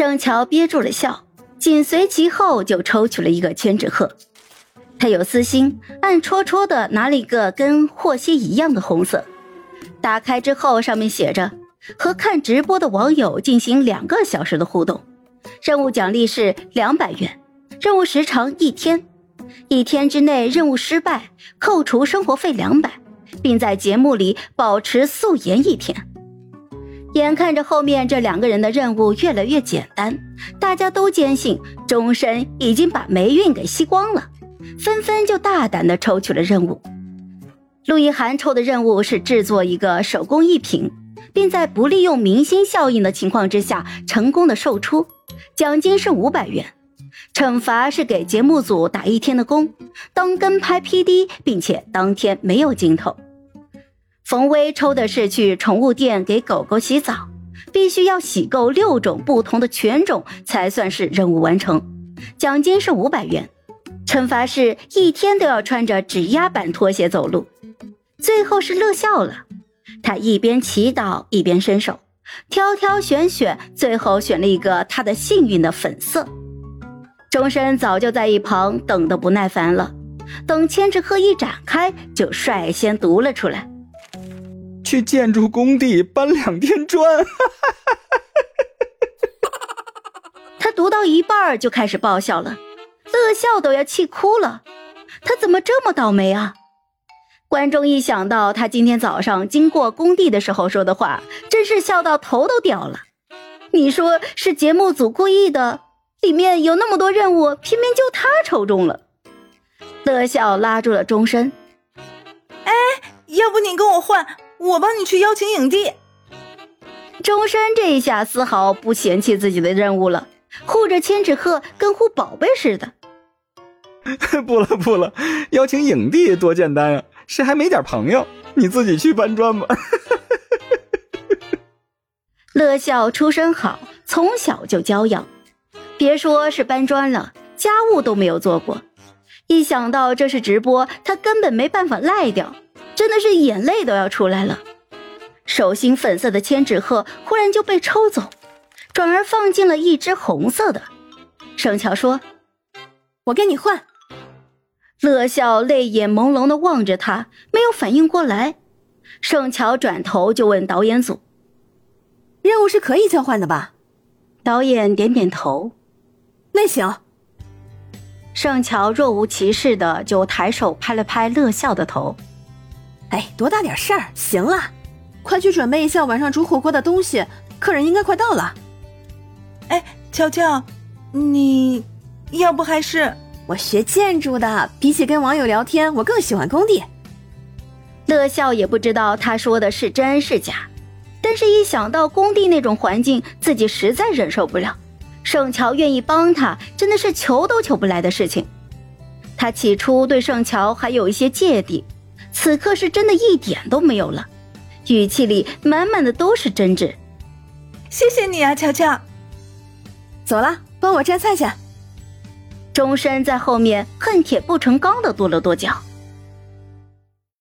盛乔憋住了笑，紧随其后就抽取了一个千纸鹤。他有私心，暗戳戳的拿了一个跟霍希一样的红色。打开之后，上面写着：“和看直播的网友进行两个小时的互动，任务奖励是两百元，任务时长一天，一天之内任务失败扣除生活费两百，并在节目里保持素颜一天。”眼看着后面这两个人的任务越来越简单，大家都坚信钟深已经把霉运给吸光了。纷纷就大胆的抽取了任务。陆一涵抽的任务是制作一个手工艺品，并在不利用明星效应的情况之下成功的售出，奖金是五百元。惩罚是给节目组打一天的工，当跟拍 PD，并且当天没有镜头。冯威抽的是去宠物店给狗狗洗澡，必须要洗够六种不同的犬种才算是任务完成，奖金是五百元。惩罚是一天都要穿着指压板拖鞋走路。最后是乐笑了，他一边祈祷一边伸手，挑挑选选，最后选了一个他的幸运的粉色。钟深早就在一旁等得不耐烦了，等千纸鹤一展开，就率先读了出来：去建筑工地搬两天砖。他读到一半就开始爆笑了。乐笑都要气哭了，他怎么这么倒霉啊？观众一想到他今天早上经过工地的时候说的话，真是笑到头都掉了。你说是节目组故意的？里面有那么多任务，偏偏就他抽中了。乐笑拉住了钟声，哎，要不你跟我换，我帮你去邀请影帝。周深这一下丝毫不嫌弃自己的任务了，护着千纸鹤跟护宝贝似的。不了不了，邀请影帝多简单啊！谁还没点朋友？你自己去搬砖吧。乐笑出身好，从小就娇养，别说是搬砖了，家务都没有做过。一想到这是直播，他根本没办法赖掉，真的是眼泪都要出来了。手心粉色的千纸鹤忽然就被抽走，转而放进了一只红色的。盛乔说：“我跟你换。”乐笑泪眼朦胧的望着他，没有反应过来。盛乔转头就问导演组：“任务是可以交换的吧？”导演点点头：“那行。”盛乔若无其事的就抬手拍了拍乐笑的头：“哎，多大点事儿？行了，快去准备一下晚上煮火锅的东西，客人应该快到了。”哎，乔乔，你要不还是？我学建筑的，比起跟网友聊天，我更喜欢工地。乐笑也不知道他说的是真是假，但是一想到工地那种环境，自己实在忍受不了。盛乔愿意帮他，真的是求都求不来的事情。他起初对盛乔还有一些芥蒂，此刻是真的一点都没有了，语气里满满的都是真挚。谢谢你啊，乔乔。走了，帮我摘菜去。钟山在后面恨铁不成钢的跺了跺脚。